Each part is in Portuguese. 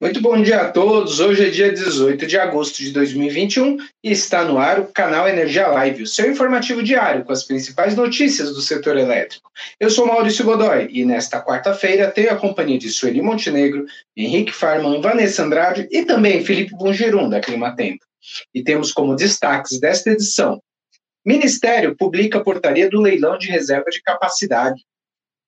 Muito bom dia a todos. Hoje é dia 18 de agosto de 2021 e está no ar o canal Energia Live, o seu informativo diário com as principais notícias do setor elétrico. Eu sou Maurício Godoy e nesta quarta-feira tenho a companhia de Sueli Montenegro, Henrique Farman, Vanessa Andrade e também Felipe Bungerum, da Clima Tempo. E temos como destaques desta edição: Ministério publica portaria do leilão de reserva de capacidade.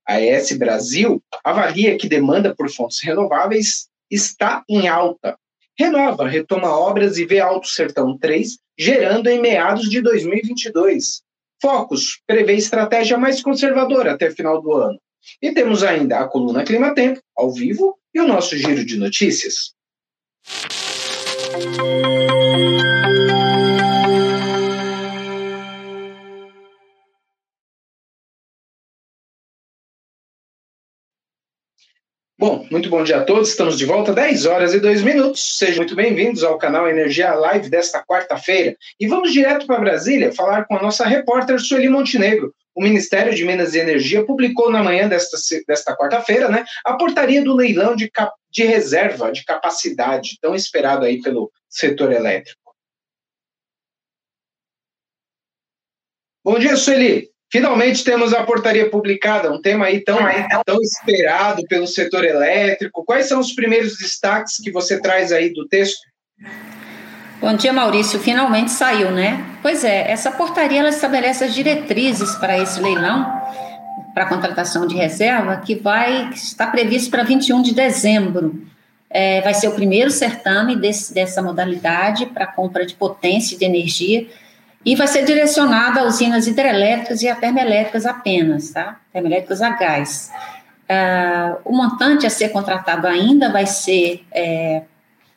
A ES Brasil avalia que demanda por fontes renováveis está em alta. Renova, retoma obras e vê Alto Sertão 3, gerando em meados de 2022. Focus prevê estratégia mais conservadora até final do ano. E temos ainda a coluna Clima Tempo, ao vivo, e o nosso giro de notícias. Bom, muito bom dia a todos. Estamos de volta, 10 horas e 2 minutos. Sejam muito bem-vindos ao canal Energia Live desta quarta-feira. E vamos direto para Brasília falar com a nossa repórter Sueli Montenegro. O Ministério de Minas e Energia publicou na manhã desta, desta quarta-feira né, a portaria do leilão de, cap, de reserva de capacidade, tão esperado aí pelo setor elétrico. Bom dia, Sueli. Finalmente temos a portaria publicada, um tema aí tão, tão esperado pelo setor elétrico. Quais são os primeiros destaques que você traz aí do texto? Bom dia, Maurício. Finalmente saiu, né? Pois é, essa portaria ela estabelece as diretrizes para esse leilão, para a contratação de reserva, que vai está previsto para 21 de dezembro. É, vai ser o primeiro certame desse, dessa modalidade para compra de potência de energia e vai ser direcionada a usinas hidrelétricas e a termoelétricas apenas, tá? Termoelétricas a gás. Uh, o montante a ser contratado ainda vai ser é,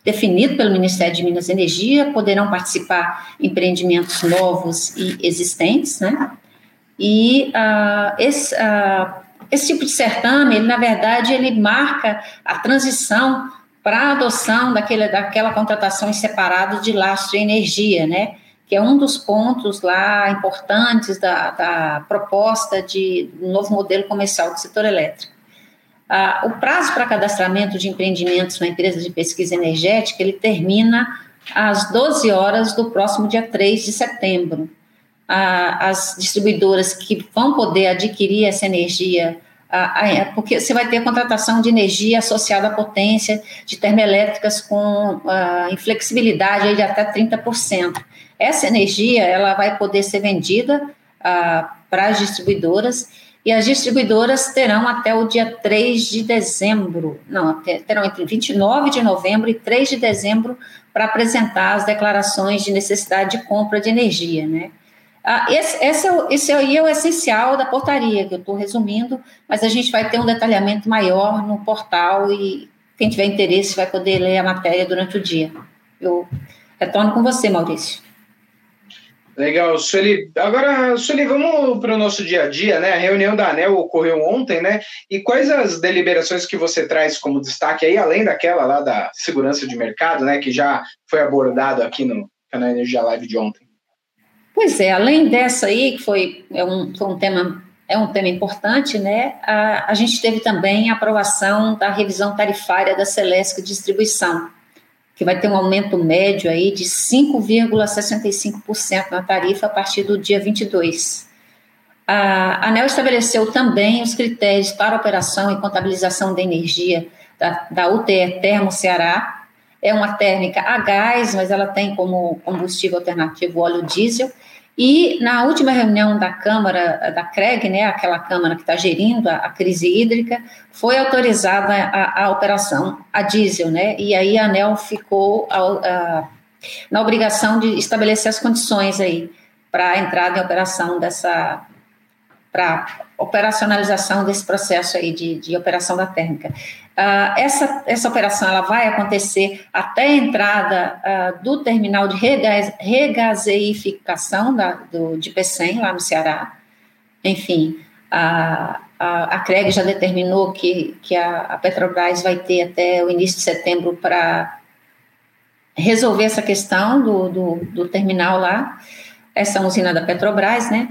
definido pelo Ministério de Minas e Energia, poderão participar empreendimentos novos e existentes, né? E uh, esse, uh, esse tipo de certame, ele, na verdade, ele marca a transição para a adoção daquele, daquela contratação em separado de lastro e energia, né? Que é um dos pontos lá importantes da, da proposta de novo modelo comercial do setor elétrico. Ah, o prazo para cadastramento de empreendimentos na empresa de pesquisa energética, ele termina às 12 horas do próximo dia 3 de setembro. Ah, as distribuidoras que vão poder adquirir essa energia é porque você vai ter a contratação de energia associada à potência de termoelétricas com uh, inflexibilidade de até 30%. Essa energia ela vai poder ser vendida uh, para as distribuidoras e as distribuidoras terão até o dia 3 de dezembro, não, terão entre 29 de novembro e 3 de dezembro para apresentar as declarações de necessidade de compra de energia, né? Ah, esse, esse, é esse aí é o essencial da portaria, que eu estou resumindo, mas a gente vai ter um detalhamento maior no portal e quem tiver interesse vai poder ler a matéria durante o dia. Eu retorno com você, Maurício. Legal, Sueli. Agora, Sueli, vamos para o nosso dia a dia, né? A reunião da ANEL ocorreu ontem, né? E quais as deliberações que você traz como destaque aí, além daquela lá da segurança de mercado, né? Que já foi abordado aqui no canal Energia Live de ontem? Pois é, além dessa aí, que foi, é um, foi um tema é um tema importante, né? A, a gente teve também a aprovação da revisão tarifária da Celesc Distribuição, que vai ter um aumento médio aí de 5,65% na tarifa a partir do dia 22. A ANEL estabeleceu também os critérios para operação e contabilização da energia da, da UTE Termo Ceará. É uma térmica a gás, mas ela tem como combustível alternativo óleo diesel e na última reunião da Câmara, da CREG, né, aquela Câmara que está gerindo a, a, crise hídrica, foi autorizada a, a, operação a diesel, né, e aí a ANEL ficou a, na obrigação de estabelecer as condições aí para a entrada em operação dessa, para operacionalização desse processo aí de, de operação da térmica. Uh, essa, essa operação ela vai acontecer até a entrada uh, do terminal de regaz, regazeificação da, do, de Pecém, lá no Ceará. Enfim, a, a, a CREG já determinou que, que a, a Petrobras vai ter até o início de setembro para resolver essa questão do, do, do terminal lá, essa usina da Petrobras, né?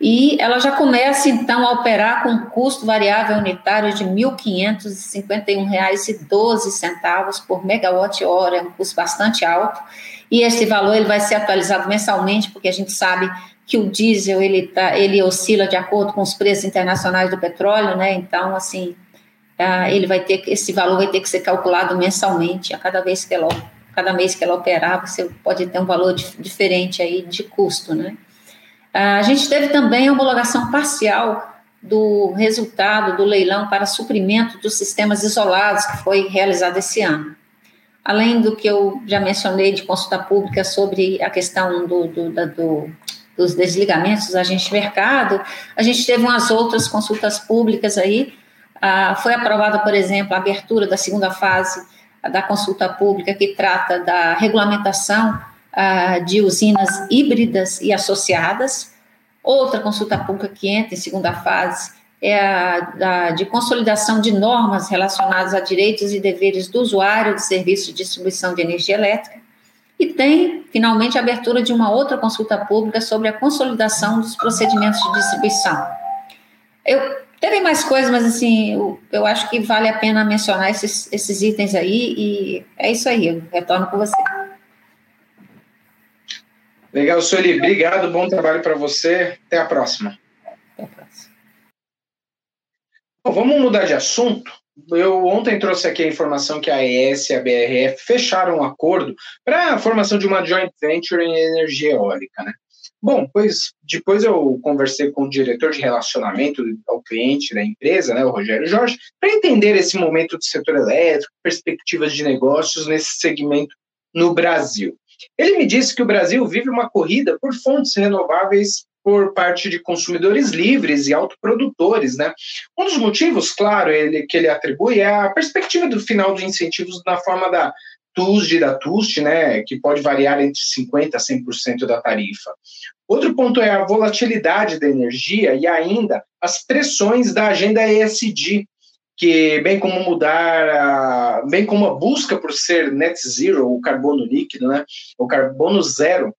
E ela já começa, então, a operar com um custo variável unitário de R$ 1.551,12 por megawatt-hora, é um custo bastante alto, e esse valor ele vai ser atualizado mensalmente, porque a gente sabe que o diesel ele, tá, ele oscila de acordo com os preços internacionais do petróleo, né? Então, assim, ah, ele vai ter esse valor vai ter que ser calculado mensalmente a cada vez que ela cada mês que ela operar, você pode ter um valor diferente aí de custo, né? A gente teve também a homologação parcial do resultado do leilão para suprimento dos sistemas isolados, que foi realizado esse ano. Além do que eu já mencionei de consulta pública sobre a questão do, do, do, dos desligamentos dos agentes de mercado, a gente teve umas outras consultas públicas aí. Ah, foi aprovada, por exemplo, a abertura da segunda fase da consulta pública, que trata da regulamentação de usinas híbridas e associadas. Outra consulta pública que entra em segunda fase é a, de consolidação de normas relacionadas a direitos e deveres do usuário de serviço de distribuição de energia elétrica. E tem, finalmente, a abertura de uma outra consulta pública sobre a consolidação dos procedimentos de distribuição. Eu teve mais coisas, mas assim, eu, eu acho que vale a pena mencionar esses, esses itens aí, e é isso aí, eu retorno com você. Legal, Sueli. Obrigado, bom trabalho para você. Até a próxima. Até a próxima. Bom, vamos mudar de assunto. Eu ontem trouxe aqui a informação que a AES e a BRF fecharam um acordo para a formação de uma joint venture em energia eólica, né? Bom, pois depois eu conversei com o diretor de relacionamento ao cliente da empresa, né, o Rogério Jorge, para entender esse momento do setor elétrico, perspectivas de negócios nesse segmento no Brasil. Ele me disse que o Brasil vive uma corrida por fontes renováveis por parte de consumidores livres e autoprodutores, né? Um dos motivos, claro, ele, que ele atribui é a perspectiva do final dos incentivos na forma da TUSD da TUST, né, que pode variar entre 50% a 100% da tarifa. Outro ponto é a volatilidade da energia e ainda as pressões da agenda ESG, que bem como mudar, a, bem como a busca por ser net zero, o carbono líquido, né, o carbono zero,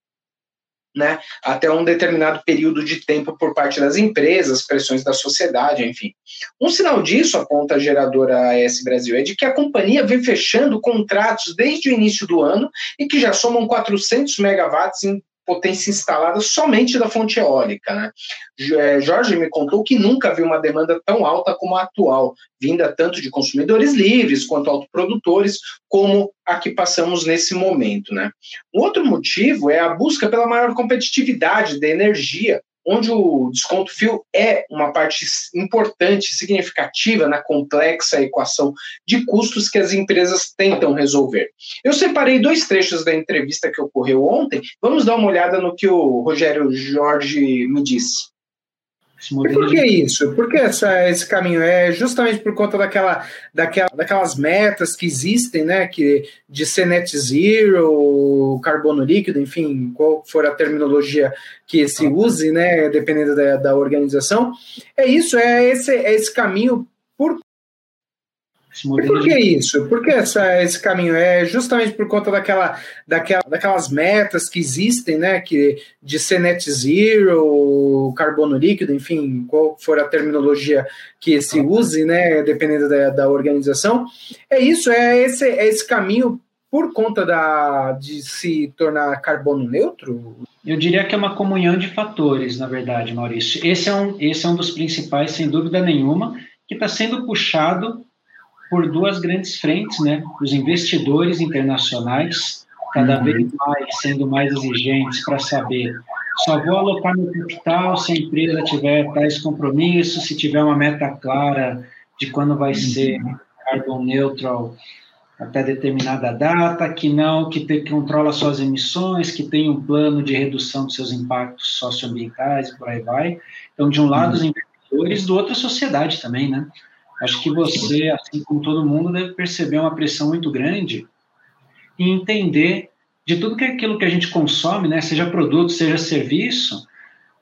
né, até um determinado período de tempo por parte das empresas, pressões da sociedade, enfim. Um sinal disso, aponta a geradora AS Brasil, é de que a companhia vem fechando contratos desde o início do ano e que já somam 400 megawatts em potência instalada somente da fonte eólica. Né? É, Jorge me contou que nunca viu uma demanda tão alta como a atual, vinda tanto de consumidores livres quanto autoprodutores, como a que passamos nesse momento. Né? Um outro motivo é a busca pela maior competitividade da energia onde o desconto fio é uma parte importante, significativa na complexa equação de custos que as empresas tentam resolver. Eu separei dois trechos da entrevista que ocorreu ontem. Vamos dar uma olhada no que o Rogério Jorge me disse. E por que isso? Por que essa, esse caminho? É justamente por conta daquela, daquela, daquelas metas que existem, né? Que, de ser net zero, carbono líquido, enfim, qual for a terminologia que se use, né? Dependendo da, da organização. É isso, é esse, é esse caminho e por que isso? Por que essa, esse caminho? É justamente por conta daquela, daquela, daquelas metas que existem, né? Que, de ser net zero, carbono líquido, enfim, qual for a terminologia que se use, né? Dependendo da, da organização. É isso, é esse, é esse caminho por conta da, de se tornar carbono neutro? Eu diria que é uma comunhão de fatores, na verdade, Maurício. Esse é um, esse é um dos principais, sem dúvida nenhuma, que está sendo puxado por duas grandes frentes, né? Os investidores internacionais, cada uhum. vez mais sendo mais exigentes para saber só vou alocar meu capital se a empresa tiver tais compromissos, se tiver uma meta clara de quando vai uhum. ser carbon neutral até determinada data, que não, que, te, que controla suas emissões, que tem um plano de redução dos seus impactos socioambientais e por aí vai. Então, de um lado, os uhum. investidores, do outro, a sociedade também, né? Acho que você, assim como todo mundo, deve perceber uma pressão muito grande e entender de tudo que é aquilo que a gente consome, né, seja produto, seja serviço,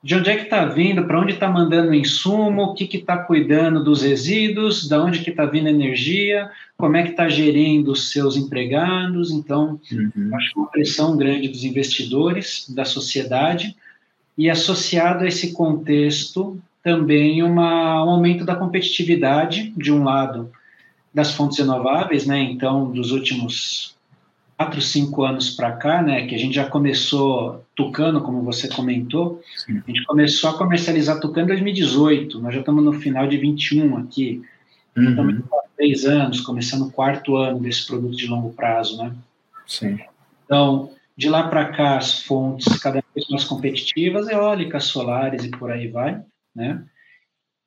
de onde é que está vindo, para onde está mandando o insumo, o que está cuidando dos resíduos, da onde que está vindo a energia, como é que está gerindo os seus empregados. Então, uhum. acho uma pressão grande dos investidores, da sociedade, e associado a esse contexto também uma, um aumento da competitividade, de um lado, das fontes renováveis, né? Então, dos últimos quatro, cinco anos para cá, né, que a gente já começou Tucano, como você comentou, Sim. a gente começou a comercializar Tucano em 2018, nós já estamos no final de 21 aqui, uhum. estamos há três anos, começando o quarto ano desse produto de longo prazo, né? Sim. Então, de lá para cá, as fontes cada vez mais competitivas, eólicas, solares e por aí vai, né?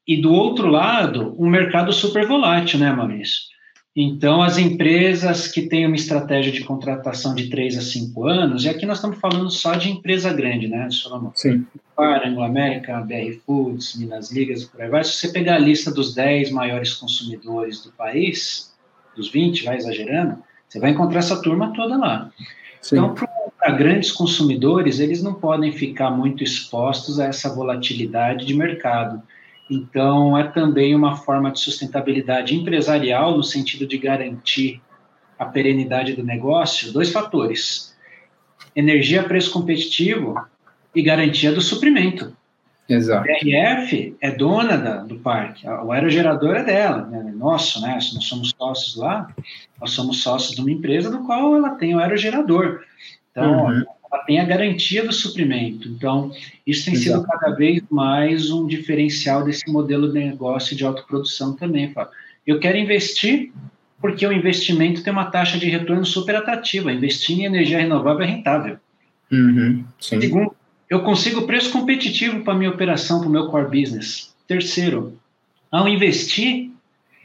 E do outro lado, um mercado super volátil, né, Maurício? Então, as empresas que têm uma estratégia de contratação de 3 a 5 anos, e aqui nós estamos falando só de empresa grande, né, Solomon? Sim. Para Anglo América, BR Foods, Minas Ligas, por aí vai. Se você pegar a lista dos 10 maiores consumidores do país, dos 20, vai exagerando, você vai encontrar essa turma toda lá. Sim. Então, para grandes consumidores, eles não podem ficar muito expostos a essa volatilidade de mercado. Então, é também uma forma de sustentabilidade empresarial, no sentido de garantir a perenidade do negócio, dois fatores: energia preço competitivo e garantia do suprimento. Exato. A RF é dona da, do parque, o aerogerador é dela, né, nosso, né? Nós somos sócios lá, nós somos sócios de uma empresa do qual ela tem o aerogerador. Então, uhum ela tem a garantia do suprimento. Então, isso tem Exato. sido cada vez mais um diferencial desse modelo de negócio de autoprodução também, Fábio. Eu quero investir porque o investimento tem uma taxa de retorno super atrativa. Investir em energia renovável é rentável. Uhum, Segundo, eu consigo preço competitivo para minha operação, para o meu core business. Terceiro, ao investir,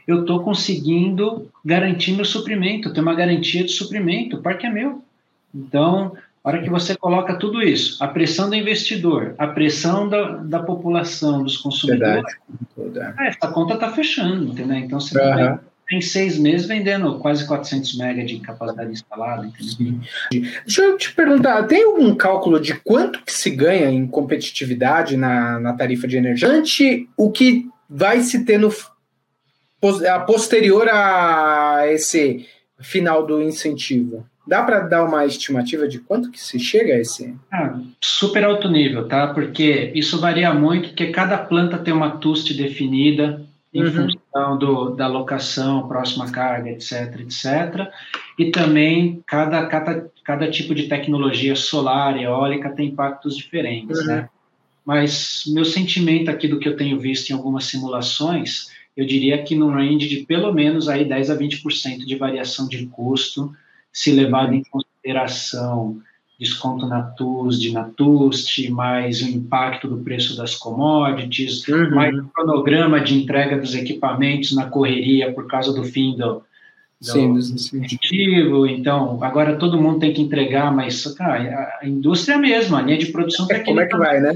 eu estou conseguindo garantir meu suprimento, ter uma garantia de suprimento, o parque é meu. Então, a hora que você coloca tudo isso, a pressão do investidor, a pressão da, da população, dos consumidores, Verdade. É, essa conta está fechando, entendeu? Então você uhum. tem seis meses vendendo quase 400 mega de capacidade instalada, entendeu? Deixa eu te perguntar, tem algum cálculo de quanto que se ganha em competitividade na, na tarifa de energia ante o que vai se ter no a posterior a esse final do incentivo? Dá para dar uma estimativa de quanto que se chega a esse? Ah, super alto nível, tá? Porque isso varia muito, porque cada planta tem uma TUST definida em uhum. função do, da locação, próxima carga, etc, etc. E também cada, cada, cada tipo de tecnologia solar, eólica, tem impactos diferentes, uhum. né? Mas meu sentimento aqui do que eu tenho visto em algumas simulações, eu diria que no range de pelo menos aí 10 a 20% de variação de custo, se levado em consideração desconto na TUSD, na TUST, mais o impacto do preço das commodities, uhum. mais o cronograma de entrega dos equipamentos na correria por causa do fim do, Sim, incentivo. Então, agora todo mundo tem que entregar, mas cara, a indústria é a mesma, a linha de produção é, Como é que vai, né?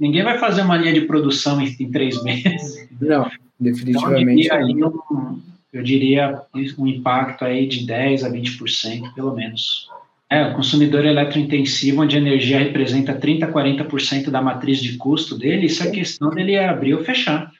Ninguém vai fazer uma linha de produção em, em três meses. Não, definitivamente. Então, um, eu diria um impacto aí de 10 a 20%, pelo menos. É, o consumidor eletrointensivo, onde a energia representa 30 a 40% da matriz de custo dele, isso é questão dele abrir ou fechar.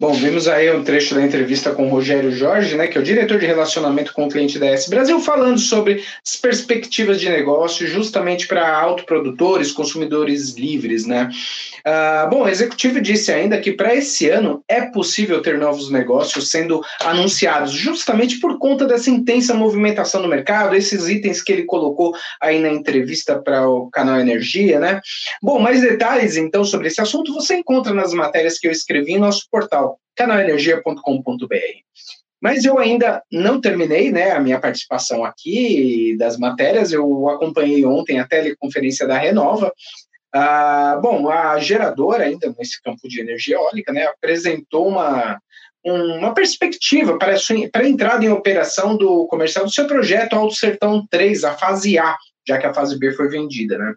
Bom, vimos aí um trecho da entrevista com o Rogério Jorge, né, que é o diretor de relacionamento com o cliente da S Brasil, falando sobre as perspectivas de negócio justamente para autoprodutores, consumidores livres, né? Uh, bom, o executivo disse ainda que para esse ano é possível ter novos negócios sendo anunciados, justamente por conta dessa intensa movimentação no mercado, esses itens que ele colocou aí na entrevista para o canal Energia, né? Bom, mais detalhes então sobre esse assunto você encontra nas matérias que eu escrevi em nosso portal, canalenergia.com.br. Mas eu ainda não terminei né, a minha participação aqui das matérias. Eu acompanhei ontem a teleconferência da Renova ah, bom, a geradora, ainda nesse campo de energia eólica, né, apresentou uma, uma perspectiva para, para a entrada em operação do comercial do seu projeto Alto Sertão 3, a fase A, já que a fase B foi vendida. Né?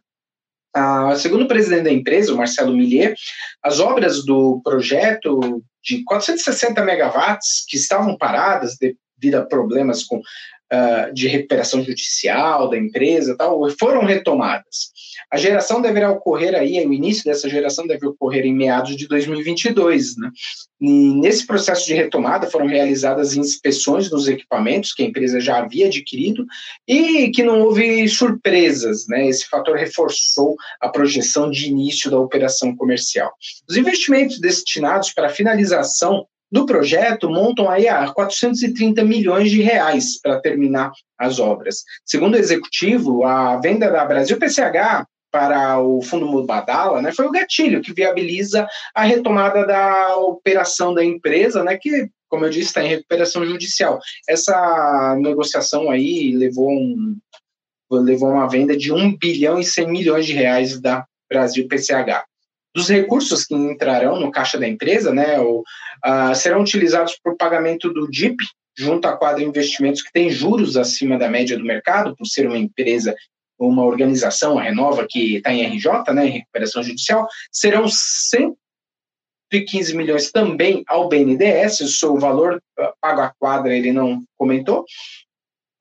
Ah, segundo o presidente da empresa, o Marcelo Millier, as obras do projeto de 460 megawatts que estavam paradas devido a problemas com uh, de recuperação judicial da empresa, tal, foram retomadas. A geração deverá ocorrer aí, o início dessa geração deve ocorrer em meados de 2022, né? E nesse processo de retomada foram realizadas inspeções nos equipamentos que a empresa já havia adquirido e que não houve surpresas, né? Esse fator reforçou a projeção de início da operação comercial. Os investimentos destinados para a finalização do projeto montam aí a 430 milhões de reais para terminar as obras. Segundo o executivo, a venda da Brasil PCH para o Fundo Mubadala, né, foi o gatilho que viabiliza a retomada da operação da empresa, né, que, como eu disse, está em recuperação judicial. Essa negociação aí levou, um, levou uma venda de 1 bilhão e 100 milhões de reais da Brasil PCH. Dos recursos que entrarão no caixa da empresa, né, ou, uh, serão utilizados para o pagamento do DIP, junto à quadra investimentos que tem juros acima da média do mercado, por ser uma empresa uma organização, a Renova, que está em RJ, né, em recuperação judicial, serão 115 milhões também ao BNDES, o valor ah, pago à quadra ele não comentou,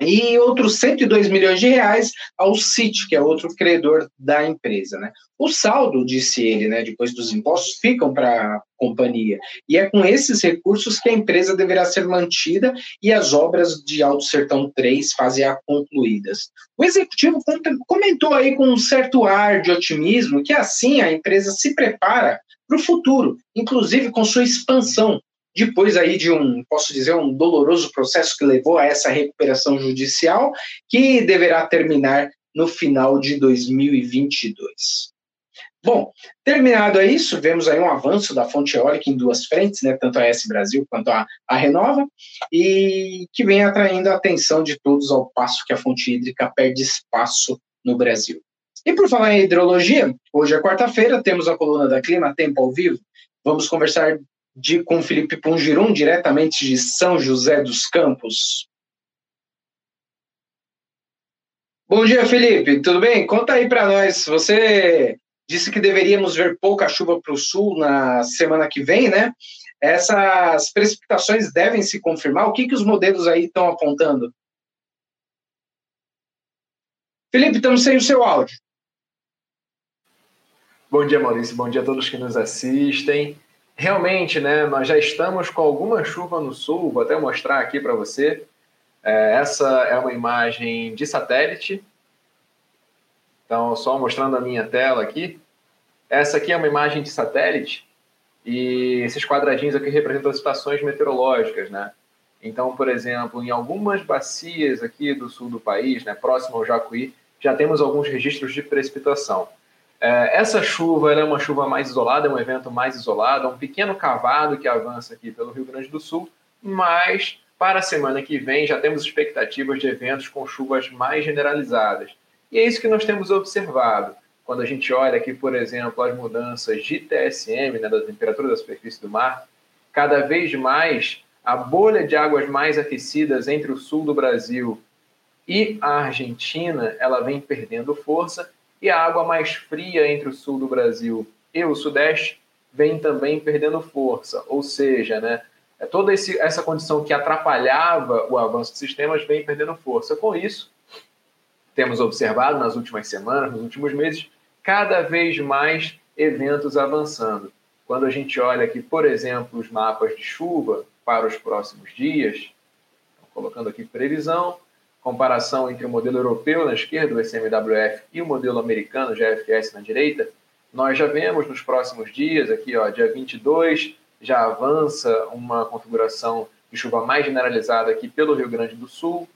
e outros 102 milhões de reais ao CIT, que é outro credor da empresa. Né? O saldo, disse ele, né, depois dos impostos, ficam para a companhia. E é com esses recursos que a empresa deverá ser mantida e as obras de Alto Sertão 3 fazer concluídas. O executivo comentou aí com um certo ar de otimismo que assim a empresa se prepara para o futuro, inclusive com sua expansão depois aí de um, posso dizer, um doloroso processo que levou a essa recuperação judicial, que deverá terminar no final de 2022. Bom, terminado isso, vemos aí um avanço da fonte eólica em duas frentes, né, tanto a S Brasil quanto a, a Renova, e que vem atraindo a atenção de todos ao passo que a fonte hídrica perde espaço no Brasil. E por falar em hidrologia, hoje é quarta-feira, temos a coluna da Clima Tempo ao vivo. Vamos conversar de, com Felipe Pungirum, diretamente de São José dos Campos. Bom dia, Felipe. Tudo bem? Conta aí para nós. Você disse que deveríamos ver pouca chuva para o sul na semana que vem, né? Essas precipitações devem se confirmar. O que, que os modelos aí estão apontando? Felipe, estamos sem o seu áudio. Bom dia, Maurício. Bom dia a todos que nos assistem. Realmente, né, nós já estamos com alguma chuva no sul, vou até mostrar aqui para você. É, essa é uma imagem de satélite. Então, só mostrando a minha tela aqui. Essa aqui é uma imagem de satélite e esses quadradinhos aqui representam as estações meteorológicas, né? Então, por exemplo, em algumas bacias aqui do sul do país, né, próximo ao Jacuí, já temos alguns registros de precipitação. É, essa chuva é uma chuva mais isolada, é um evento mais isolado, é um pequeno cavado que avança aqui pelo Rio Grande do Sul, mas para a semana que vem já temos expectativas de eventos com chuvas mais generalizadas. E é isso que nós temos observado. Quando a gente olha aqui, por exemplo, as mudanças de TSM, né, da temperatura da superfície do mar, cada vez mais a bolha de águas mais aquecidas entre o sul do Brasil e a Argentina, ela vem perdendo força e a água mais fria entre o sul do Brasil e o sudeste vem também perdendo força, ou seja, né, é toda esse, essa condição que atrapalhava o avanço de sistemas vem perdendo força. Com isso, temos observado nas últimas semanas, nos últimos meses, cada vez mais eventos avançando. Quando a gente olha aqui, por exemplo, os mapas de chuva para os próximos dias, colocando aqui previsão, comparação entre o modelo europeu na esquerda, o SMWF, e o modelo americano, o GFS, na direita, nós já vemos nos próximos dias, aqui, ó, dia 22, já avança uma configuração de chuva mais generalizada aqui pelo Rio Grande do Sul.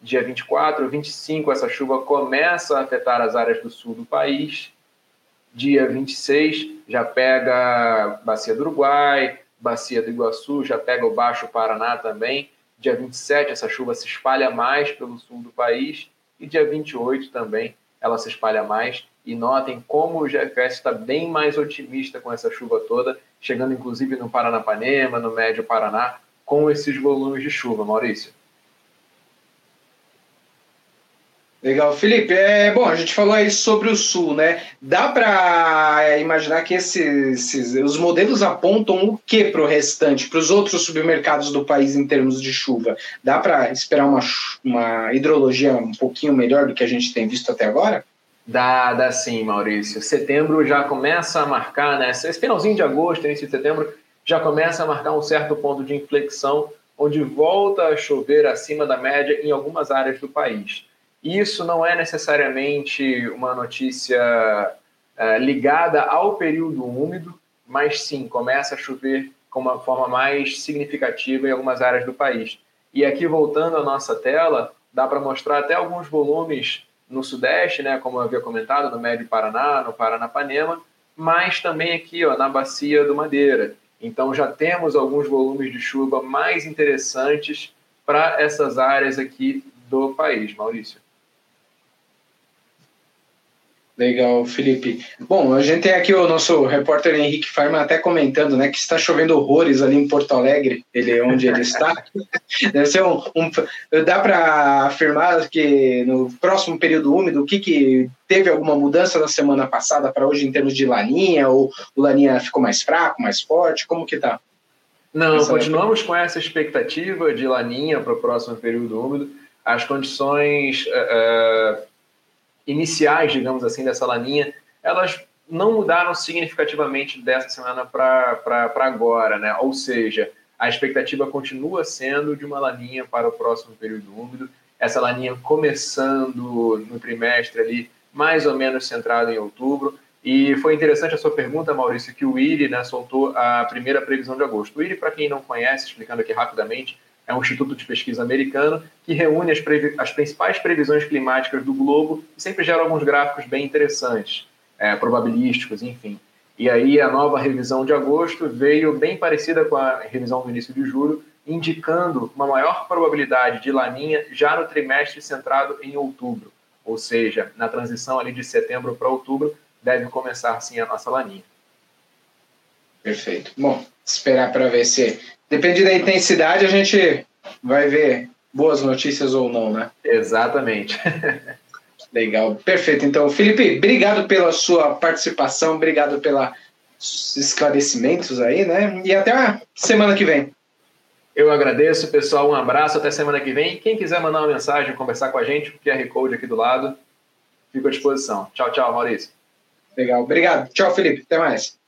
Dia 24, 25, essa chuva começa a afetar as áreas do sul do país. Dia 26, já pega Bacia do Uruguai, Bacia do Iguaçu, já pega o Baixo Paraná também. Dia 27, essa chuva se espalha mais pelo sul do país. E dia 28 também ela se espalha mais. E notem como o GFS está bem mais otimista com essa chuva toda, chegando inclusive no Paranapanema, no Médio Paraná, com esses volumes de chuva, Maurício. Legal, Felipe. É bom. A gente falou aí sobre o sul, né? Dá para imaginar que esses, esses, os modelos apontam o que para o restante, para os outros submercados do país em termos de chuva? Dá para esperar uma, uma hidrologia um pouquinho melhor do que a gente tem visto até agora? Dá, dá sim, Maurício. Setembro já começa a marcar, né? Esse finalzinho de agosto, início de setembro, já começa a marcar um certo ponto de inflexão, onde volta a chover acima da média em algumas áreas do país. Isso não é necessariamente uma notícia é, ligada ao período úmido, mas sim começa a chover com uma forma mais significativa em algumas áreas do país. E aqui, voltando à nossa tela, dá para mostrar até alguns volumes no Sudeste, né, como eu havia comentado, no Médio Paraná, no Paranapanema, mas também aqui ó, na Bacia do Madeira. Então já temos alguns volumes de chuva mais interessantes para essas áreas aqui do país, Maurício. Legal, Felipe. Bom, a gente tem aqui o nosso repórter Henrique Farma até comentando, né, que está chovendo horrores ali em Porto Alegre, ele onde ele está. Deve ser um, um dá para afirmar que no próximo período úmido, o que que teve alguma mudança da semana passada para hoje em termos de laninha ou o laninha ficou mais fraco, mais forte? Como que tá? Não, essa continuamos com essa expectativa de laninha para o próximo período úmido. As condições uh, iniciais, digamos assim, dessa laninha, elas não mudaram significativamente dessa semana para agora, né? Ou seja, a expectativa continua sendo de uma laninha para o próximo período úmido. Essa laninha começando no trimestre ali, mais ou menos centrado em outubro. E foi interessante a sua pergunta, Maurício, que o IRI né, soltou a primeira previsão de agosto. O IRI, para quem não conhece, explicando aqui rapidamente, é um instituto de pesquisa americano que reúne as, as principais previsões climáticas do globo e sempre gera alguns gráficos bem interessantes, é, probabilísticos, enfim. E aí a nova revisão de agosto veio bem parecida com a revisão do início de julho, indicando uma maior probabilidade de laninha já no trimestre centrado em outubro, ou seja, na transição ali de setembro para outubro deve começar sim a nossa laninha. Perfeito. Bom, esperar para ver se depende da intensidade, a gente vai ver boas notícias ou não, né? Exatamente. Legal, perfeito. Então, Felipe, obrigado pela sua participação, obrigado pelos esclarecimentos aí, né? E até a semana que vem. Eu agradeço, pessoal. Um abraço, até semana que vem. Quem quiser mandar uma mensagem, conversar com a gente, o QR Code aqui do lado, fico à disposição. Tchau, tchau, Maurício. Legal, obrigado. Tchau, Felipe. Até mais.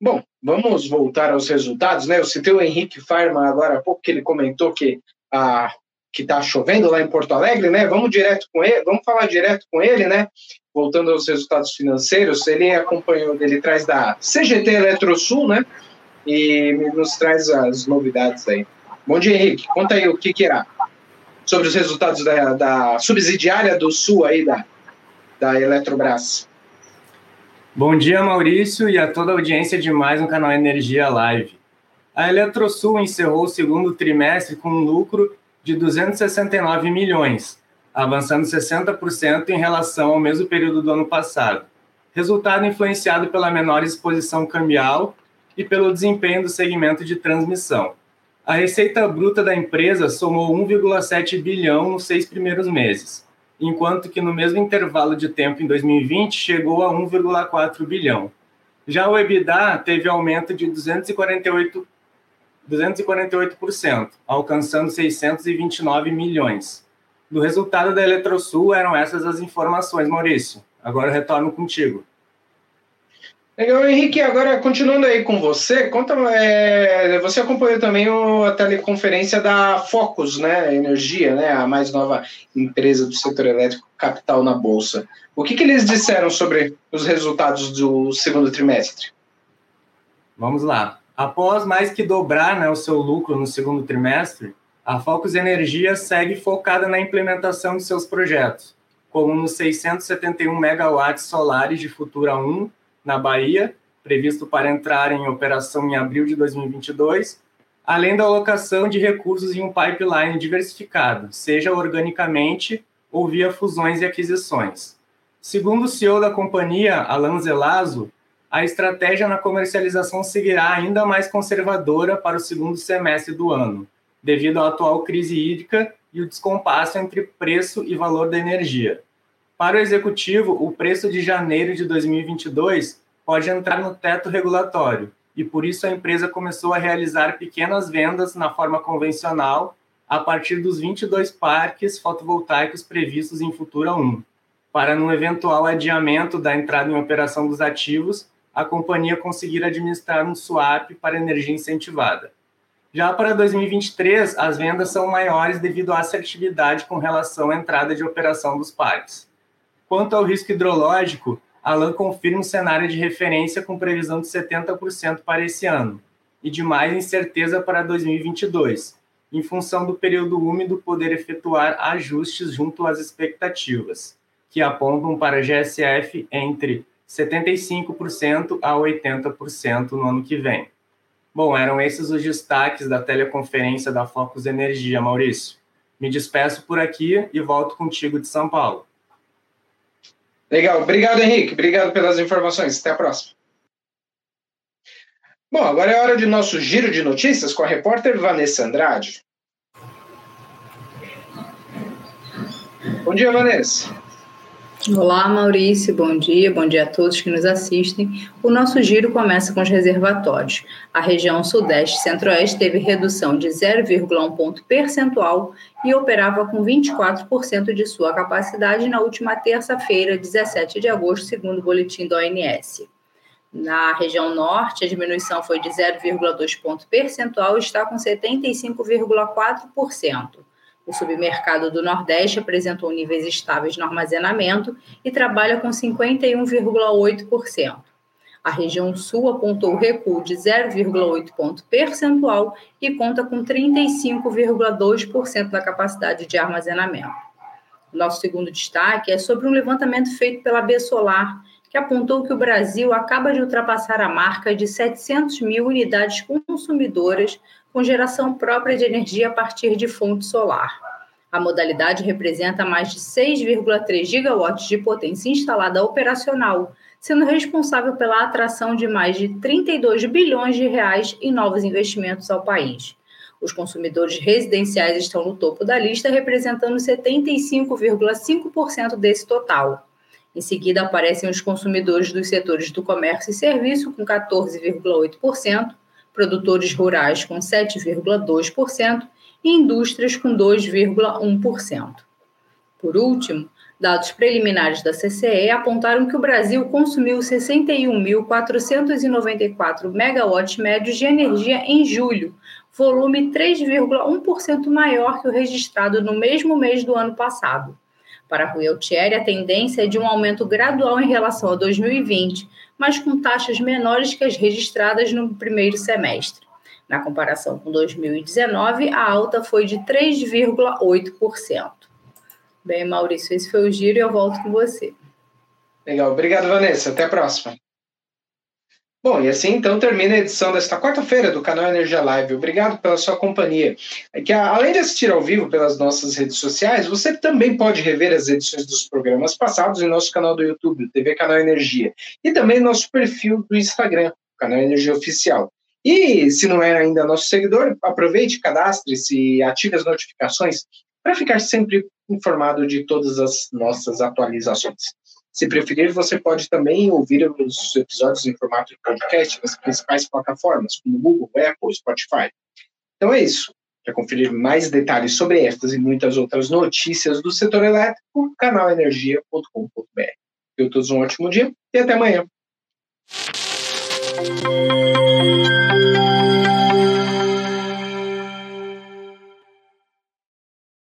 Bom, vamos voltar aos resultados, né? Eu citei o Henrique Farma agora há pouco, que ele comentou que a que está chovendo lá em Porto Alegre, né? Vamos direto com ele, vamos falar direto com ele, né? Voltando aos resultados financeiros, ele acompanhou, ele traz da CGT Eletrosul, né? E nos traz as novidades aí. Bom dia, Henrique. Conta aí o que, que era sobre os resultados da, da subsidiária do Sul aí da, da Eletrobras. Bom dia, Maurício, e a toda a audiência de mais um canal Energia Live. A Eletrosul encerrou o segundo trimestre com um lucro de 269 milhões, avançando 60% em relação ao mesmo período do ano passado. Resultado influenciado pela menor exposição cambial e pelo desempenho do segmento de transmissão. A receita bruta da empresa somou 1,7 bilhão nos seis primeiros meses enquanto que no mesmo intervalo de tempo em 2020 chegou a 1,4 bilhão. Já o EBITDA teve aumento de 248 248%, alcançando 629 milhões. Do resultado da Eletrosul eram essas as informações, Maurício. Agora retorno contigo. Legal, Henrique, agora continuando aí com você, conta, é, você acompanhou também o, a teleconferência da Focus, né, Energia, né, a mais nova empresa do setor elétrico capital na Bolsa. O que, que eles disseram sobre os resultados do segundo trimestre? Vamos lá. Após mais que dobrar né, o seu lucro no segundo trimestre, a Focus Energia segue focada na implementação de seus projetos, como nos 671 megawatts solares de Futura 1 na Bahia, previsto para entrar em operação em abril de 2022, além da alocação de recursos em um pipeline diversificado, seja organicamente ou via fusões e aquisições. Segundo o CEO da companhia, Alan Zelazo, a estratégia na comercialização seguirá ainda mais conservadora para o segundo semestre do ano, devido à atual crise hídrica e o descompasso entre preço e valor da energia. Para o executivo, o preço de janeiro de 2022 pode entrar no teto regulatório, e por isso a empresa começou a realizar pequenas vendas na forma convencional a partir dos 22 parques fotovoltaicos previstos em Futura 1. Para, no eventual adiamento da entrada em operação dos ativos, a companhia conseguir administrar um swap para energia incentivada. Já para 2023, as vendas são maiores devido à assertividade com relação à entrada de operação dos parques. Quanto ao risco hidrológico, Alan confirma um cenário de referência com previsão de 70% para esse ano e de mais incerteza para 2022, em função do período úmido poder efetuar ajustes junto às expectativas, que apontam para GSF entre 75% a 80% no ano que vem. Bom, eram esses os destaques da teleconferência da Focus Energia, Maurício. Me despeço por aqui e volto contigo de São Paulo. Legal, obrigado Henrique, obrigado pelas informações. Até a próxima. Bom, agora é hora de nosso giro de notícias com a repórter Vanessa Andrade. Bom dia, Vanessa. Olá, Maurício, bom dia, bom dia a todos que nos assistem. O nosso giro começa com os reservatórios. A região Sudeste e Centro-Oeste teve redução de 0,1 ponto percentual e operava com 24% de sua capacidade na última terça-feira, 17 de agosto, segundo o boletim da ONS. Na região Norte, a diminuição foi de 0,2 ponto percentual e está com 75,4%. O submercado do Nordeste apresentou níveis estáveis no armazenamento e trabalha com 51,8%. A região Sul apontou recuo de 0,8 ponto percentual e conta com 35,2% da capacidade de armazenamento. Nosso segundo destaque é sobre um levantamento feito pela B Solar, que apontou que o Brasil acaba de ultrapassar a marca de 700 mil unidades consumidoras com geração própria de energia a partir de fonte solar. A modalidade representa mais de 6,3 gigawatts de potência instalada operacional, sendo responsável pela atração de mais de 32 bilhões de reais em novos investimentos ao país. Os consumidores residenciais estão no topo da lista, representando 75,5% desse total. Em seguida, aparecem os consumidores dos setores do comércio e serviço, com 14,8%, produtores rurais com 7,2% e indústrias com 2,1%. Por último, dados preliminares da CCE apontaram que o Brasil consumiu 61.494 megawatts médios de energia em julho, volume 3,1% maior que o registrado no mesmo mês do ano passado. Para Rui Altieri, a tendência é de um aumento gradual em relação a 2020, mas com taxas menores que as registradas no primeiro semestre. Na comparação com 2019, a alta foi de 3,8%. Bem, Maurício, esse foi o giro e eu volto com você. Legal, obrigado, Vanessa. Até a próxima. Bom, e assim então termina a edição desta quarta-feira do canal Energia Live. Obrigado pela sua companhia. É que além de assistir ao vivo pelas nossas redes sociais, você também pode rever as edições dos programas passados em nosso canal do YouTube, TV Canal Energia, e também nosso perfil do Instagram, Canal Energia Oficial. E se não é ainda nosso seguidor, aproveite, cadastre-se e ative as notificações para ficar sempre informado de todas as nossas atualizações. Se preferir, você pode também ouvir os episódios em formato de podcast nas principais plataformas, como Google, Apple, Spotify. Então é isso. Para conferir mais detalhes sobre estas e muitas outras notícias do setor elétrico, canalenergia.com.br. Eu todos um ótimo dia e até amanhã.